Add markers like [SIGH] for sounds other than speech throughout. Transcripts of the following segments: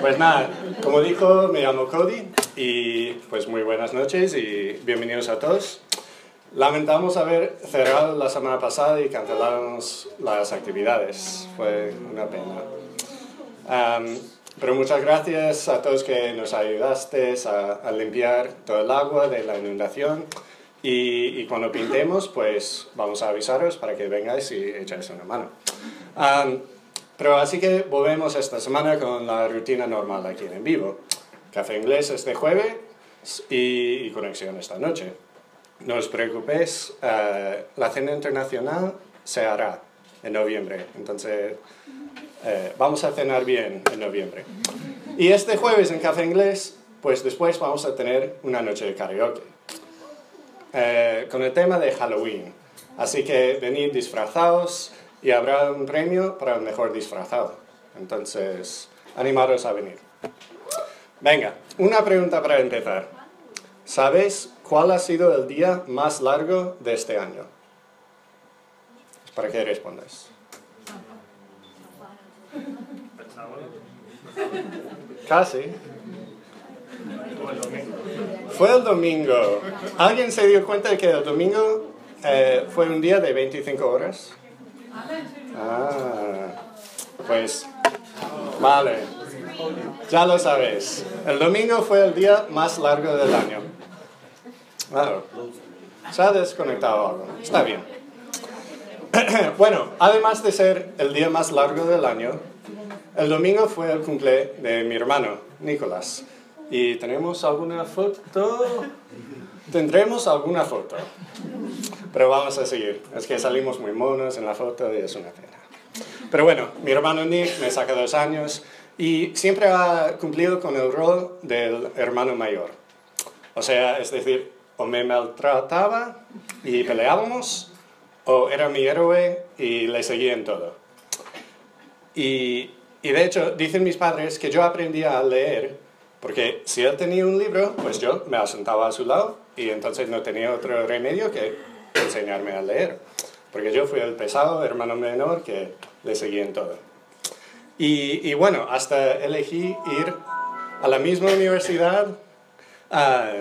Pues nada, como dijo, me llamo Cody y pues muy buenas noches y bienvenidos a todos. Lamentamos haber cerrado la semana pasada y cancelamos las actividades. Fue una pena. Pero muchas gracias a todos que nos ayudaste a, limpiar todo el agua de la inundación. Y, cuando pintemos, pues vamos a avisaros para que vengáis y echáis una mano. Pero así que volvemos esta semana con la rutina normal aquí en vivo. Café inglés este jueves y, y conexión esta noche. No os preocupéis, eh, la cena internacional se hará en noviembre, entonces eh, vamos a cenar bien en noviembre. Y este jueves en Café Inglés, pues después vamos a tener una noche de karaoke, eh, con el tema de Halloween. Así que venid disfrazados y habrá un premio para el mejor disfrazado. Entonces, animaros a venir. Venga, una pregunta para empezar. ¿Sabéis cuál ha sido el día más largo de este año? Para que respondáis. Casi. Fue el domingo. ¿Alguien se dio cuenta de que el domingo eh, fue un día de 25 horas? Ah, pues, vale. Ya lo sabéis. El domingo fue el día más largo del año. Claro. Se ha desconectado algo. Está bien. [CLEARS THROAT] bueno, además de ser el día más largo del año, el domingo fue el cumple de mi hermano, Nicolás. ¿Y tenemos alguna foto? Tendremos alguna foto. Pero vamos a seguir. Es que salimos muy monos en la foto y es una pena. Pero bueno, mi hermano Nick me saca dos años y siempre ha cumplido con el rol del hermano mayor. O sea, es decir, o me maltrataba y peleábamos, o era mi héroe y le seguía en todo. Y, y de hecho, dicen mis padres que yo aprendí a leer, porque si él tenía un libro, pues yo me sentaba a su lado y entonces no tenía otro remedio que enseñarme a leer. Porque yo fui el pesado hermano menor que le seguía en todo. Y, bueno, hasta elegí ir a la misma universidad ah,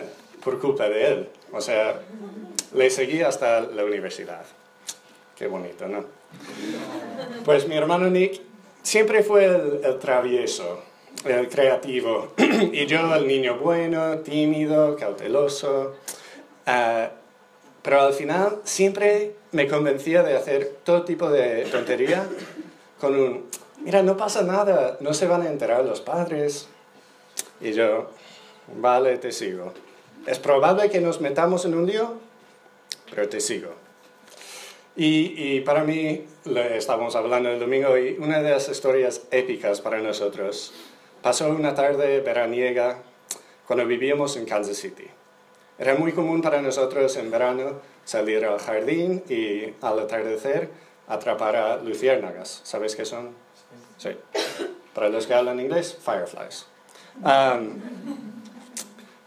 por culpa de él. O sea, le seguí hasta la universidad. Qué bonito, ¿no? Pues mi hermano Nick siempre fue el travieso, el creativo, [CLEARS THROAT] y yo el niño bueno, tímido, cauteloso. Ah, pero al final siempre me convencía de hacer todo tipo de tontería con un, mira, no pasa nada, no se van a enterar los padres. Y yo, vale, te sigo. Es probable que nos metamos en un lío, pero te sigo. Y, y para mí, le estábamos hablando el domingo, y una de las historias épicas para nosotros pasó una tarde veraniega cuando vivíamos en Kansas City. Era muy común para nosotros en verano salir al jardín y al atardecer atrapar a luciérnagas. ¿Sabéis qué son? Sí. Para los que hablan inglés, fireflies.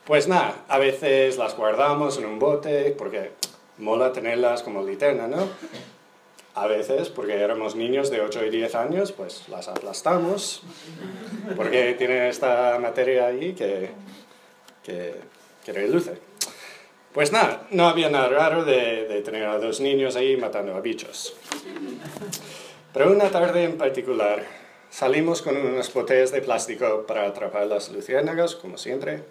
Pues nada, a veces las guardamos en un bote porque mola tenerlas como linterna, ¿no? A veces, porque éramos niños de 8 y 10 años, pues las aplastamos porque tienen esta materia ahí que, que, que reluce. Pues nada, no había nada raro de, de, tener a dos niños ahí matando a bichos. Pero una tarde en particular salimos con unas botellas de plástico para atrapar las luciérnagas, como siempre.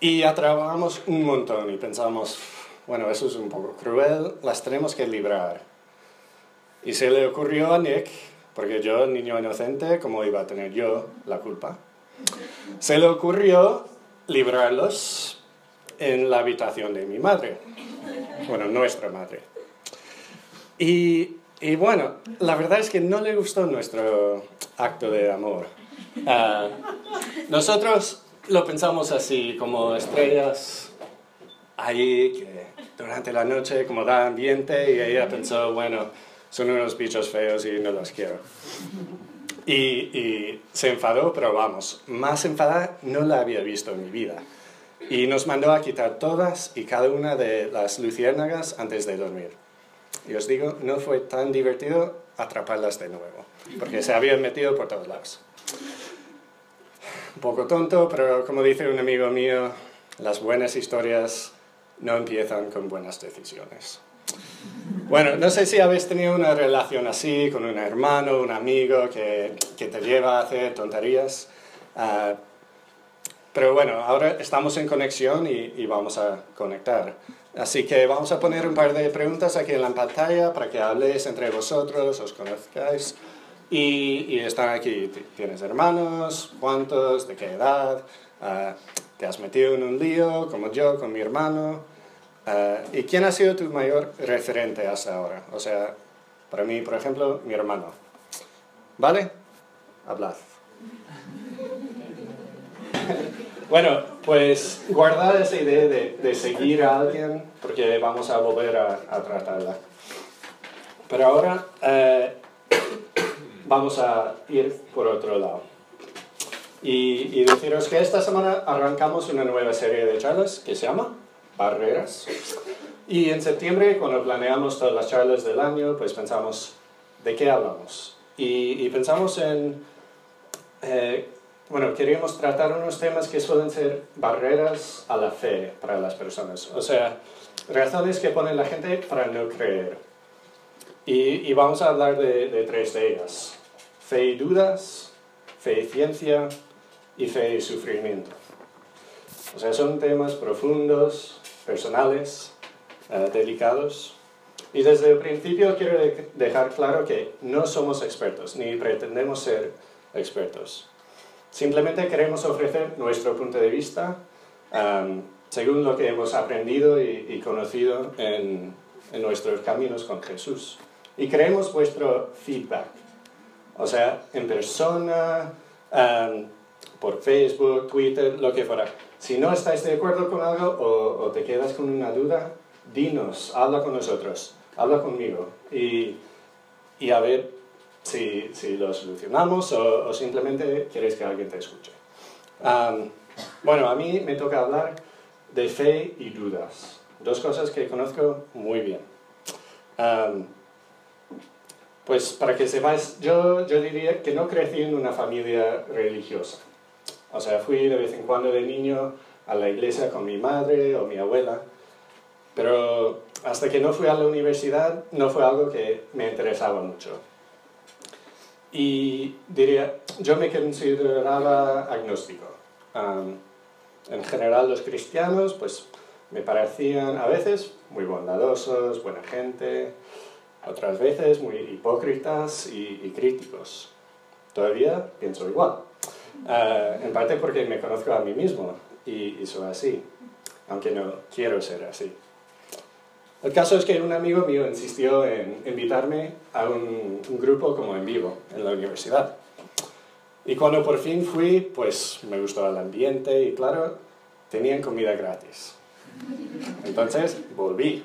Y atrapamos un montón y pensamos, bueno, eso es un poco cruel, las tenemos que librar. Y se le ocurrió a Nick, porque yo, niño inocente, ¿cómo iba a tener yo la culpa? Se le ocurrió librarlos en la habitación de mi madre, bueno, nuestra madre. Y, y, bueno, la verdad es que no le gustó nuestro acto de amor. Uh, nosotros lo pensamos así, como estrellas ahí que durante la noche como da ambiente y ella pensó, bueno, son unos bichos feos y no los quiero. Y, y se enfadó, pero vamos, más enfadada no la había visto en mi vida y nos mandó a quitar todas y cada una de las luciérnagas antes de dormir. Y os digo, no fue tan divertido atraparlas de nuevo, porque se habían metido por todos lados. Un poco tonto, pero como dice un amigo mío, las buenas historias no empiezan con buenas decisiones. Bueno, no sé si habéis tenido una relación así con un hermano, un amigo que, que te lleva a hacer tonterías. Ah, pero bueno, ahora estamos en conexión y, vamos a conectar. Así que vamos a poner un par de preguntas aquí en la pantalla para que habléis entre vosotros, os conozcáis. Y, y están aquí, ¿tienes hermanos? ¿Cuántos? ¿De qué edad? Uh, ¿Te has metido en un lío como yo, con mi hermano? Uh, ¿Y quién ha sido tu mayor referente hasta ahora? O sea, para mí, por ejemplo, mi hermano. ¿Vale? Hablad. [LAUGHS] Bueno, pues guardad esa idea de, de, seguir a alguien porque vamos a volver a, a tratarla. Pero ahora eh, [COUGHS] vamos a ir por otro lado. Y, y, deciros que esta semana arrancamos una nueva serie de charlas que se llama Barreras. Y en septiembre, cuando planeamos todas las charlas del año, pues pensamos, ¿de qué hablamos? Y, y pensamos en... Eh, bueno, queríamos tratar unos temas que suelen ser barreras a la fe para las personas. O sea, razones que ponen la gente para no creer. Y, y vamos a hablar de, de, tres de ellas. Fe y dudas, fe y ciencia y fe y sufrimiento. O sea, son temas profundos, personales, uh, delicados. Y desde el principio quiero de dejar claro que no somos expertos, ni pretendemos ser expertos. Simplemente queremos ofrecer nuestro punto de vista um, según lo que hemos aprendido y, y conocido en, en, nuestros caminos con Jesús. Y queremos vuestro feedback, o sea, en persona, um, por Facebook, Twitter, lo que fuera. Si no estáis de acuerdo con algo o, te quedas con una duda, dinos, habla con nosotros, habla conmigo y, y a ver si, si lo solucionamos o, simplemente quieres que alguien te escuche. Bueno, a mí me toca hablar de fe y dudas, dos cosas que conozco muy bien. Pues para que sepáis, yo, yo diría que no crecí en una familia religiosa. O sea, fui de vez en cuando de niño a la iglesia con mi madre o mi abuela, pero hasta que no fui a la universidad no fue algo que me interesaba mucho. Y diría, yo me consideraba agnóstico. Um, en general los cristianos, pues me parecían a veces muy bondadosos, buena gente, otras veces muy hipócritas y, y críticos. Todavía pienso igual. Uh, en parte porque me conozco a mí mismo y, y soy así, aunque no quiero ser así. El caso es que un amigo mío insistió en invitarme a un, un, grupo como en vivo en la universidad. Y cuando por fin fui, pues me gustó el ambiente y claro, tenían comida gratis. Entonces volví.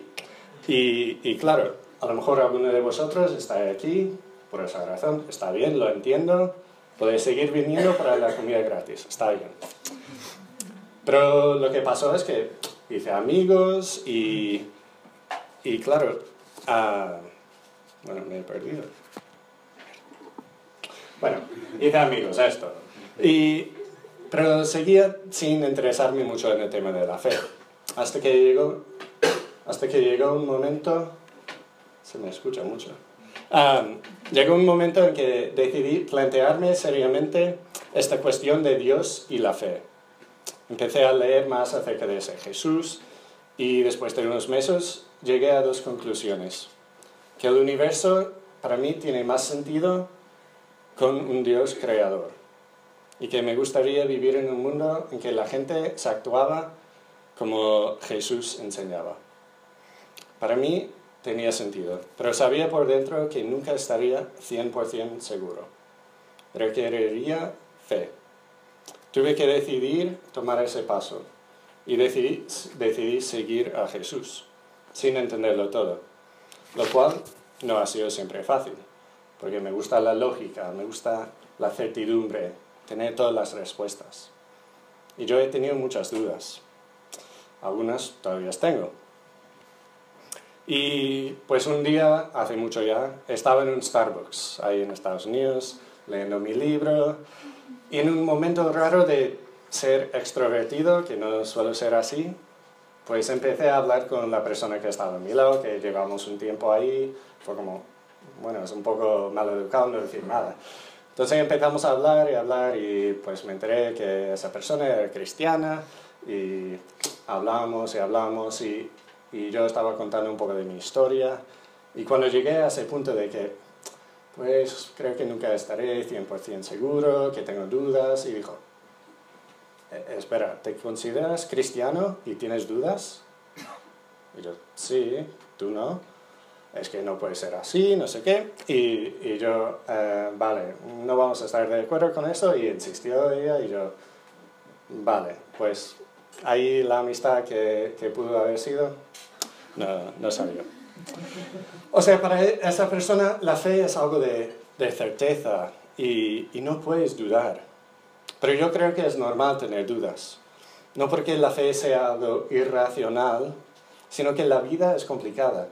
Y, y claro, a lo mejor alguno de vosotros está aquí por esa razón. Está bien, lo entiendo. Podéis seguir viniendo para la comida gratis. Está bien. Pero lo que pasó es que hice amigos y y claro, uh, bueno, me he perdido. Bueno, hice amigos, esto. Y, pero seguía sin interesarme mucho en el tema de la fe. Hasta que llegó, hasta que llegó un momento, se me escucha mucho, um, llegó un momento en que decidí plantearme seriamente esta cuestión de Dios y la fe. Empecé a leer más acerca de ese Jesús y después de unos meses llegué a dos conclusiones. Que el universo para mí tiene más sentido con un Dios creador. Y que me gustaría vivir en un mundo en que la gente se actuaba como Jesús enseñaba. Para mí tenía sentido, pero sabía por dentro que nunca estaría 100% seguro. Requeriría fe. Tuve que decidir tomar ese paso y decidí, decidí seguir a Jesús sin entenderlo todo. Lo cual no ha sido siempre fácil, porque me gusta la lógica, me gusta la certidumbre, tener todas las respuestas. Y yo he tenido muchas dudas. Algunas todavía tengo. Y pues un día, hace mucho ya, estaba en un Starbucks, ahí en Estados Unidos, leyendo mi libro, y en un momento raro de ser extrovertido, que no suelo ser así, pues empecé a hablar con la persona que estaba a mi lado, que llevamos un tiempo ahí, fue como, bueno, es un poco mal educado no decir nada. Entonces empezamos a hablar y hablar y pues me enteré que esa persona era cristiana y hablamos y hablamos y, y yo estaba contando un poco de mi historia y cuando llegué a ese punto de que pues creo que nunca estaré 100% seguro, que tengo dudas y dijo, "Eh, espera, ¿te consideras cristiano y tienes dudas? Y yo, sí, tú no es que no puede ser así, no sé qué. Y, y yo, eh, vale, no vamos a estar de acuerdo con eso. Y insistió ella y yo, vale, pues ahí la amistad que, que pudo haber sido, no, no salió. O sea, para esa persona la fe es algo de, de certeza y, y no puedes dudar. Pero yo creo que es normal tener dudas. No porque la fe sea algo irracional, sino que la vida es complicada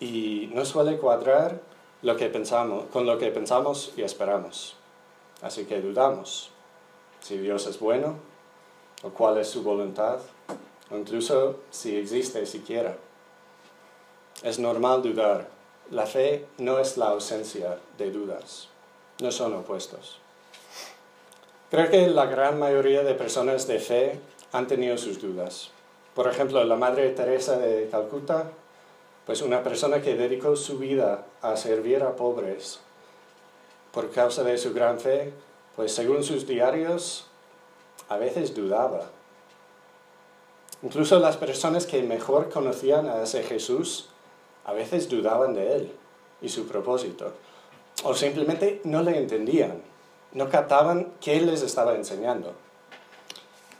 y no suele cuadrar lo que pensamos, con lo que pensamos y esperamos. Así que dudamos si Dios es bueno o cuál es su voluntad, o incluso si existe siquiera. Es normal dudar. La fe no es la ausencia de dudas, no son opuestos. Creo que la gran mayoría de personas de fe han tenido sus dudas. Por ejemplo, la Madre Teresa de Calcuta pues una persona que dedicó su vida a servir a pobres por causa de su gran fe, pues según sus diarios, a veces dudaba. Incluso las personas que mejor conocían a ese Jesús, a veces dudaban de él y su propósito. O simplemente no le entendían, no captaban qué les estaba enseñando.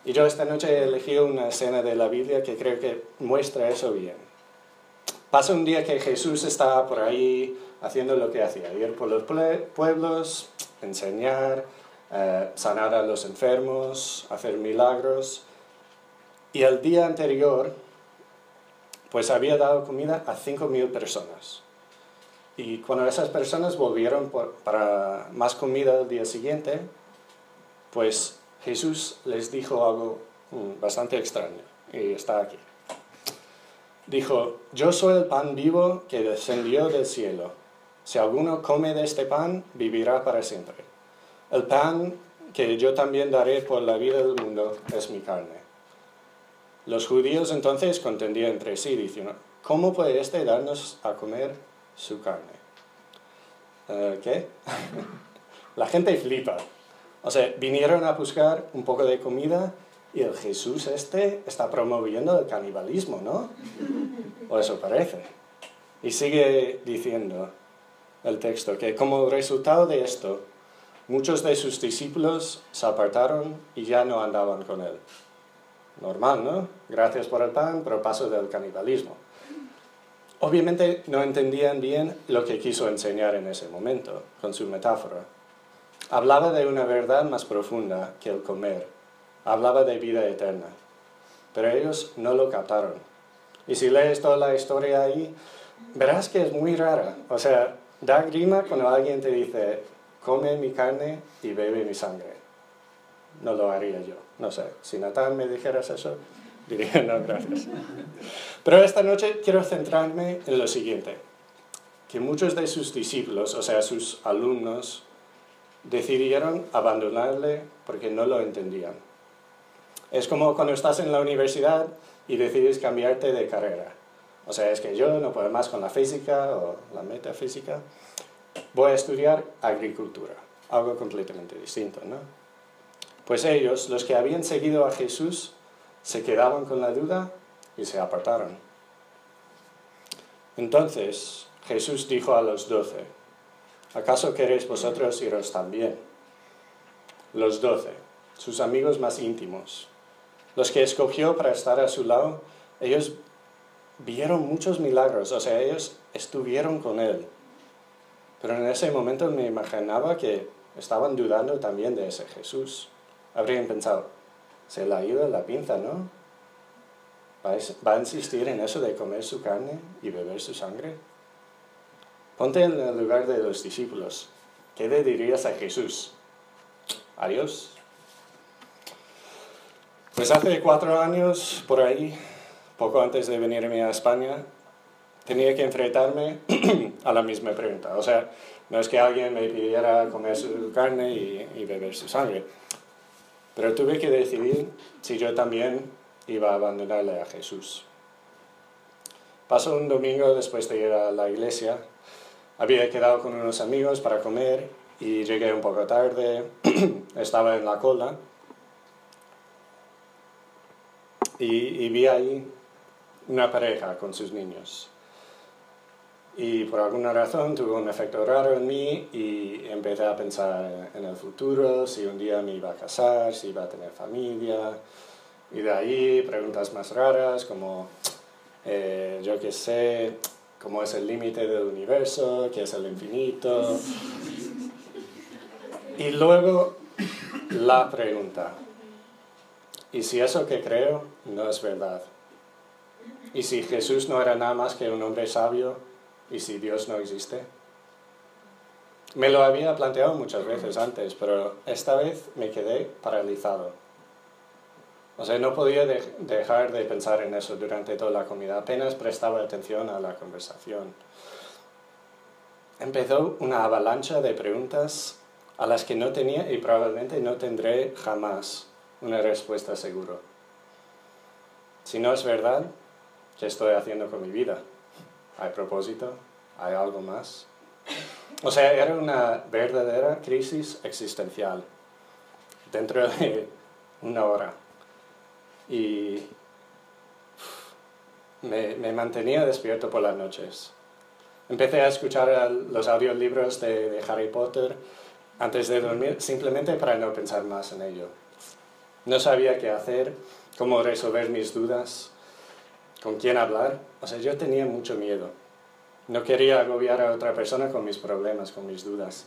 Y yo esta noche he elegido una escena de la Biblia que creo que muestra eso bien. Pasa un día que Jesús está por ahí haciendo lo que hacía, ir por los pueblos, enseñar, eh, sanar a los enfermos, hacer milagros. Y el día anterior, pues había dado comida a 5.000 personas. Y cuando esas personas volvieron para más comida el día siguiente, pues Jesús les dijo algo mm, bastante extraño. Y está aquí. Dijo, yo soy el pan vivo que descendió del cielo. Si alguno come de este pan, vivirá para siempre. El pan que yo también daré por la vida del mundo es mi carne. Los judíos entonces contendían entre sí, diciendo, ¿cómo puede éste darnos a comer su carne? Eh, ¿Qué? [LAUGHS] la gente flipa. O sea, vinieron a buscar un poco de comida y el Jesús este está promoviendo el canibalismo, ¿no? O eso parece. Y sigue diciendo el texto que como resultado de esto, muchos de sus discípulos se apartaron y ya no andaban con él. Normal, ¿no? Gracias por el pan, pero paso del canibalismo. Obviamente no entendían bien lo que quiso enseñar en ese momento, con su metáfora. Hablaba de una verdad más profunda que el comer hablaba de vida eterna, pero ellos no lo captaron. Y si lees toda la historia ahí, verás que es muy rara. O sea, da grima cuando alguien te dice, come mi carne y bebe mi sangre. No lo haría yo. No sé, si Natán me dijeras eso, [LAUGHS] diría no, gracias. Pero esta noche quiero centrarme en lo siguiente, que muchos de sus discípulos, o sea, sus alumnos, decidieron abandonarle porque no lo entendían. Es como cuando estás en la universidad y decides cambiarte de carrera. O sea, es que yo no puedo más con la física o la metafísica. Voy a estudiar agricultura, algo completamente distinto, ¿no? Pues ellos, los que habían seguido a Jesús, se quedaban con la duda y se apartaron. Entonces Jesús dijo a los doce, ¿acaso queréis vosotros iros también? Los doce, sus amigos más íntimos, los que escogió para estar a su lado, ellos vieron muchos milagros, o sea, ellos estuvieron con Él. Pero en ese momento me imaginaba que estaban dudando también de ese Jesús. Habrían pensado, se le ha ido la pinza, ¿no? ¿Va a insistir en eso de comer su carne y beber su sangre? Ponte en el lugar de los discípulos. ¿Qué le dirías a Jesús? Adiós. Pues hace cuatro años, por ahí, poco antes de venirme a España, tenía que enfrentarme [CLEARS THROAT] a la misma pregunta. O sea, no es que alguien me pidiera comer su carne y, beber su sangre, pero tuve que decidir si yo también iba a abandonarle a Jesús. Pasó un domingo después de ir a la iglesia. Había quedado con unos amigos para comer y llegué un poco tarde. [CLEARS THROAT] Estaba en la cola y, vi ahí una pareja con sus niños. Y por alguna razón tuvo un efecto raro en mí y empecé a pensar en el futuro, si un día me iba a casar, si iba a tener familia. Y de ahí preguntas más raras como, eh, yo qué sé, cómo es el límite del universo, qué es el infinito. Y luego la pregunta, ¿y si eso que creo no es verdad? ¿Y si Jesús no era nada más que un hombre sabio? ¿Y si Dios no existe? Me lo había planteado muchas veces antes, pero esta vez me quedé paralizado. O sea, no podía dejar de pensar en eso durante toda la comida, apenas prestaba atención a la conversación. Empezó una avalancha de preguntas a las que no tenía y probablemente no tendré jamás una respuesta segura. Si no es verdad, ¿qué estoy haciendo con mi vida? ¿Hay propósito? ¿Hay algo más? O sea, era una verdadera crisis existencial dentro de una hora. Y me, mantenía despierto por las noches. Empecé a escuchar los audiolibros de, de Harry Potter antes de dormir simplemente para no pensar más en ello. No sabía qué hacer, cómo resolver mis dudas, con quién hablar. O sea, yo tenía mucho miedo. No quería agobiar a otra persona con mis problemas, con mis dudas.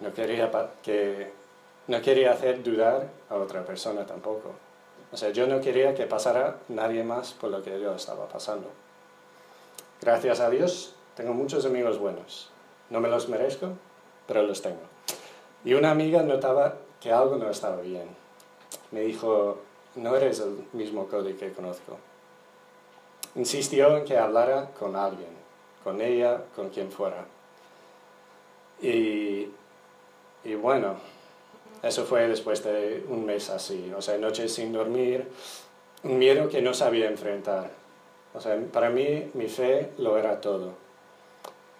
No quería, que, no quería hacer dudar a otra persona tampoco. O sea, yo no quería que pasara nadie más por lo que yo estaba pasando. Gracias a Dios, tengo muchos amigos buenos. No me los merezco, pero los tengo. Y una amiga notaba que algo no estaba bien. Me dijo, no eres el mismo Cody que conozco. Insistió en que hablara con alguien, con ella, con quien fuera. Y, y bueno, eso fue después de un mes así, o sea, noches sin dormir, un miedo que no sabía enfrentar. O sea, para mí mi fe lo era todo.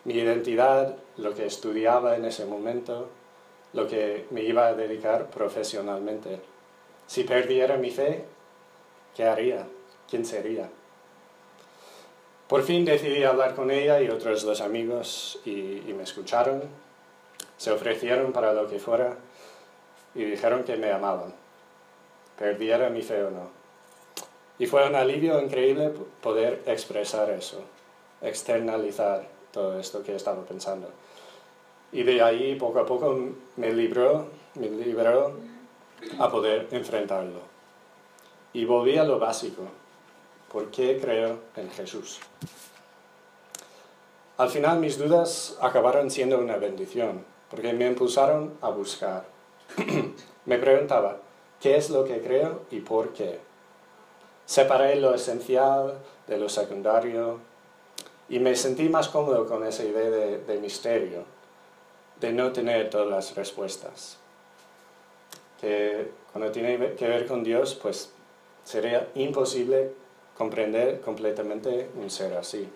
Mi identidad, lo que estudiaba en ese momento, lo que me iba a dedicar profesionalmente. Si perdiera mi fe, ¿qué haría? ¿Quién sería? Por fin decidí hablar con ella y otros dos amigos y, me escucharon, se ofrecieron para lo que fuera y dijeron que me amaban, perdiera mi fe o no. Y fue un alivio increíble poder expresar eso, externalizar todo esto que estaba pensando. Y de ahí poco a poco me libró, me liberó a poder enfrentarlo. Y volví a lo básico. ¿Por qué creo en Jesús? Al final mis dudas acabaron siendo una bendición, porque me impulsaron a buscar. [CLEARS THROAT] me preguntaba, ¿qué es lo que creo y por qué? Separé lo esencial de lo secundario y me sentí más cómodo con esa idea de, misterio, de no tener todas las respuestas. Que cuando tiene que ver con Dios, pues sería imposible comprender completamente un ser así.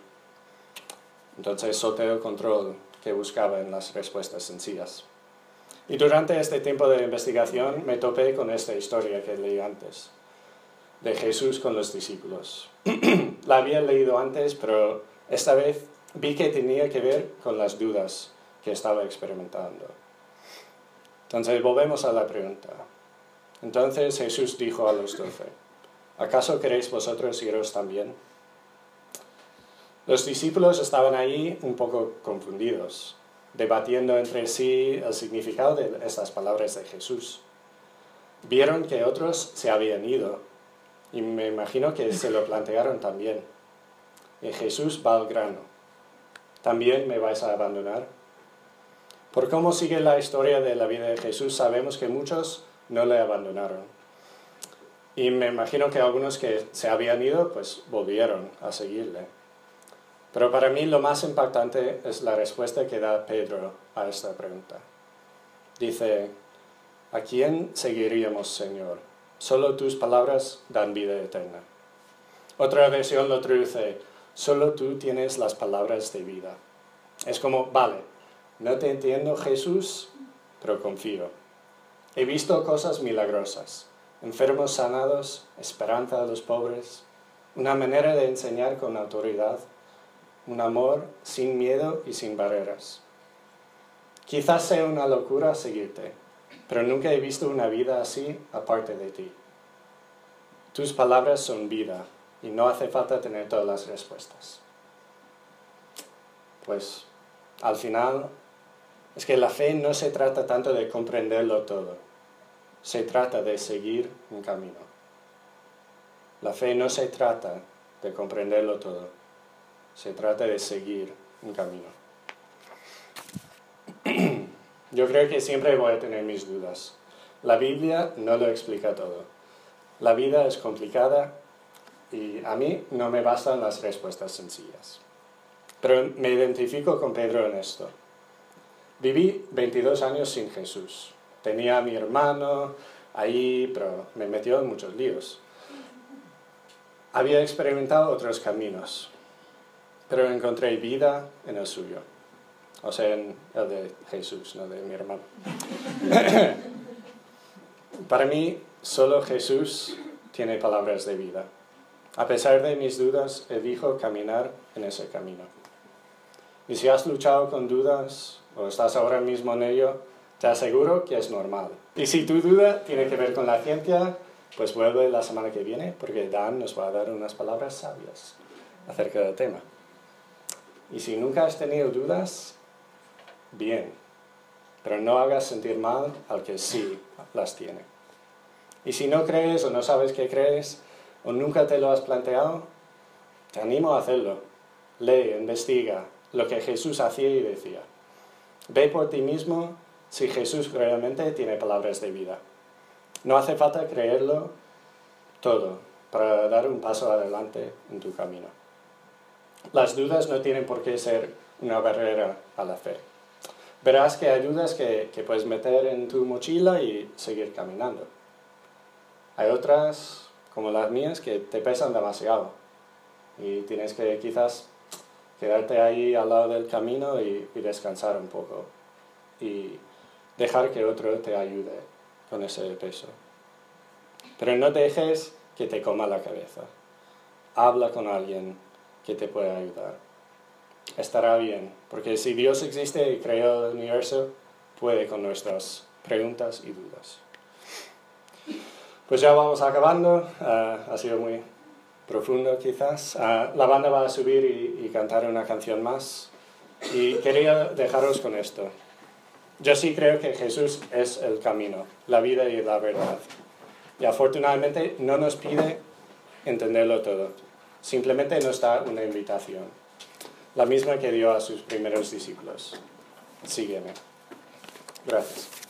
Entonces el control que buscaba en las respuestas sencillas. Y durante este tiempo de investigación me topé con esta historia que leí antes, de Jesús con los discípulos. [CLEARS THROAT] La había leído antes, pero esta vez vi que tenía que ver con las dudas que estaba experimentando. Entonces volvemos a la pregunta. Entonces Jesús dijo a los doce, ¿acaso queréis vosotros iros también? Los discípulos estaban ahí un poco confundidos debatiendo entre sí el significado de estas palabras de Jesús. Vieron que otros se habían ido y me imagino que se lo plantearon también. Y Jesús va al grano. ¿También me vais a abandonar? Por cómo sigue la historia de la vida de Jesús, sabemos que muchos no le abandonaron. Y me imagino que algunos que se habían ido, pues volvieron a seguirle. Pero para mí lo más impactante es la respuesta que da Pedro a esta pregunta. Dice, ¿a quién seguiríamos, Señor? Solo tus palabras dan vida eterna. Otra versión lo traduce, solo tú tienes las palabras de vida. Es como, vale, no te entiendo Jesús, pero confío. He visto cosas milagrosas, enfermos sanados, esperanza a los pobres, una manera de enseñar con autoridad, un amor sin miedo y sin barreras. Quizás sea una locura seguirte, pero nunca he visto una vida así aparte de ti. Tus palabras son vida y no hace falta tener todas las respuestas. Pues al final es que la fe no se trata tanto de comprenderlo todo, se trata de seguir un camino. La fe no se trata de comprenderlo todo, se trata de seguir un camino. [CLEARS THROAT] Yo creo que siempre voy a tener mis dudas. La Biblia no lo explica todo. La vida es complicada y a mí no me bastan las respuestas sencillas. Pero me identifico con Pedro en esto. Viví 22 años sin Jesús. Tenía a mi hermano ahí, pero me metió en muchos líos. Había experimentado otros caminos, pero encontré vida en el suyo. O sea, en el de Jesús, no de mi hermano. [COUGHS] Para mí, solo Jesús tiene palabras de vida. A pesar de mis dudas, elijo caminar en ese camino. Y si has luchado con dudas o estás ahora mismo en ello, te aseguro que es normal. Y si tu duda tiene que ver con la ciencia, pues vuelve la semana que viene porque Dan nos va a dar unas palabras sabias acerca del tema. Y si nunca has tenido dudas, bien, pero no hagas sentir mal al que sí las tiene. Y si no crees o no sabes qué crees, o nunca te lo has planteado, te animo a hacerlo. Lee, investiga lo que Jesús hacía y decía. Ve por ti mismo si Jesús realmente tiene palabras de vida. No hace falta creerlo todo para dar un paso adelante en tu camino. Las dudas no tienen por qué ser una barrera a la fe. Verás que hay dudas que, que puedes meter en tu mochila y seguir caminando. Hay otras como las mías que te pesan demasiado y tienes que quizás quedarte ahí al lado del camino y, descansar un poco y dejar que otro te ayude con ese peso. Pero no dejes que te coma la cabeza. Habla con alguien que te pueda ayudar. Estará bien, porque si Dios existe y creó el universo, puede con nuestras preguntas y dudas. Pues ya vamos acabando, ah, ha sido muy profundo quizás. Ah, la banda va a subir y, y, cantar una canción más. Y quería dejaros con esto. Yo sí creo que Jesús es el camino, la vida y la verdad. Y afortunadamente no nos pide entenderlo todo, simplemente nos da una invitación, la misma que dio a sus primeros discípulos. Sígueme. Gracias.